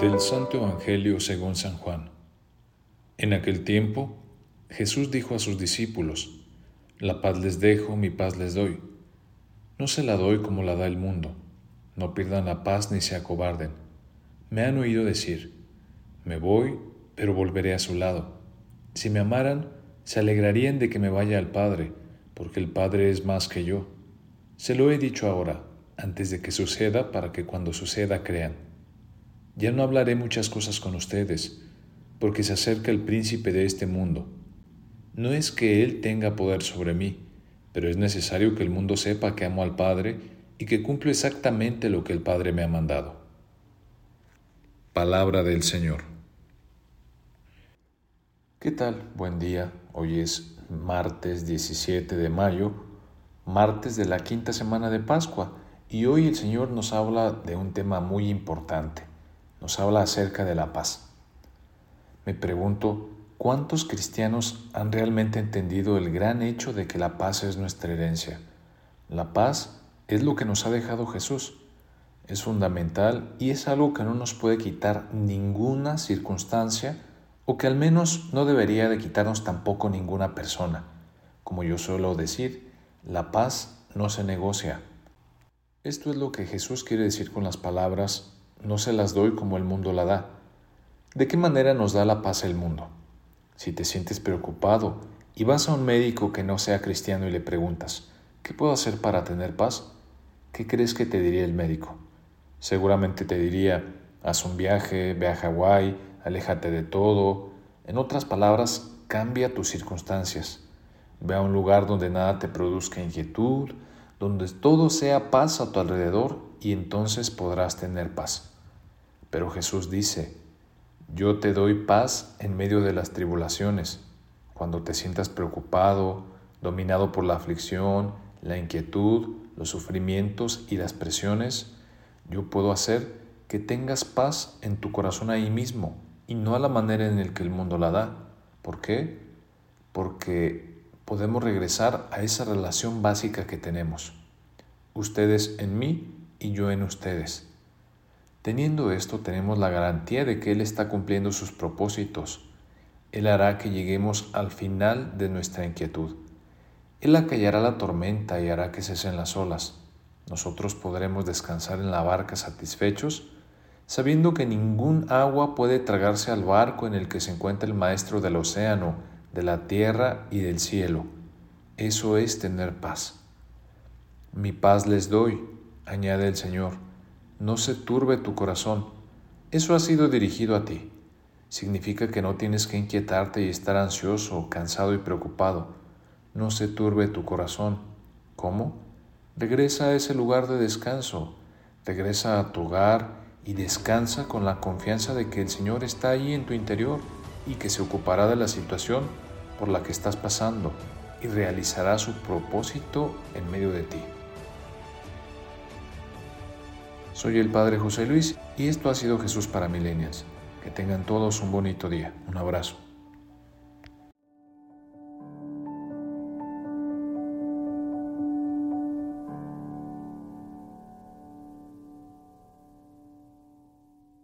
Del Santo Evangelio según San Juan. En aquel tiempo, Jesús dijo a sus discípulos, La paz les dejo, mi paz les doy. No se la doy como la da el mundo. No pierdan la paz ni se acobarden. Me han oído decir, Me voy, pero volveré a su lado. Si me amaran, se alegrarían de que me vaya al Padre, porque el Padre es más que yo. Se lo he dicho ahora, antes de que suceda, para que cuando suceda crean. Ya no hablaré muchas cosas con ustedes, porque se acerca el príncipe de este mundo. No es que Él tenga poder sobre mí, pero es necesario que el mundo sepa que amo al Padre y que cumplo exactamente lo que el Padre me ha mandado. Palabra del Señor. ¿Qué tal? Buen día. Hoy es martes 17 de mayo, martes de la quinta semana de Pascua, y hoy el Señor nos habla de un tema muy importante nos habla acerca de la paz. Me pregunto, ¿cuántos cristianos han realmente entendido el gran hecho de que la paz es nuestra herencia? La paz es lo que nos ha dejado Jesús. Es fundamental y es algo que no nos puede quitar ninguna circunstancia o que al menos no debería de quitarnos tampoco ninguna persona. Como yo suelo decir, la paz no se negocia. Esto es lo que Jesús quiere decir con las palabras no se las doy como el mundo la da. ¿De qué manera nos da la paz el mundo? Si te sientes preocupado y vas a un médico que no sea cristiano y le preguntas, ¿qué puedo hacer para tener paz? ¿Qué crees que te diría el médico? Seguramente te diría, haz un viaje, ve a Hawái, aléjate de todo. En otras palabras, cambia tus circunstancias. Ve a un lugar donde nada te produzca inquietud, donde todo sea paz a tu alrededor y entonces podrás tener paz. Pero Jesús dice, yo te doy paz en medio de las tribulaciones, cuando te sientas preocupado, dominado por la aflicción, la inquietud, los sufrimientos y las presiones, yo puedo hacer que tengas paz en tu corazón ahí mismo y no a la manera en la que el mundo la da. ¿Por qué? Porque podemos regresar a esa relación básica que tenemos. Ustedes en mí y yo en ustedes. Teniendo esto, tenemos la garantía de que Él está cumpliendo sus propósitos. Él hará que lleguemos al final de nuestra inquietud. Él acallará la tormenta y hará que cesen las olas. Nosotros podremos descansar en la barca satisfechos, sabiendo que ningún agua puede tragarse al barco en el que se encuentra el Maestro del océano, de la tierra y del cielo. Eso es tener paz. Mi paz les doy, añade el Señor no se turbe tu corazón. Eso ha sido dirigido a ti. Significa que no tienes que inquietarte y estar ansioso, cansado y preocupado. No se turbe tu corazón. ¿Cómo? Regresa a ese lugar de descanso. Regresa a tu hogar y descansa con la confianza de que el Señor está ahí en tu interior y que se ocupará de la situación por la que estás pasando y realizará su propósito en medio de ti. Soy el Padre José Luis y esto ha sido Jesús para Milenias. Que tengan todos un bonito día. Un abrazo.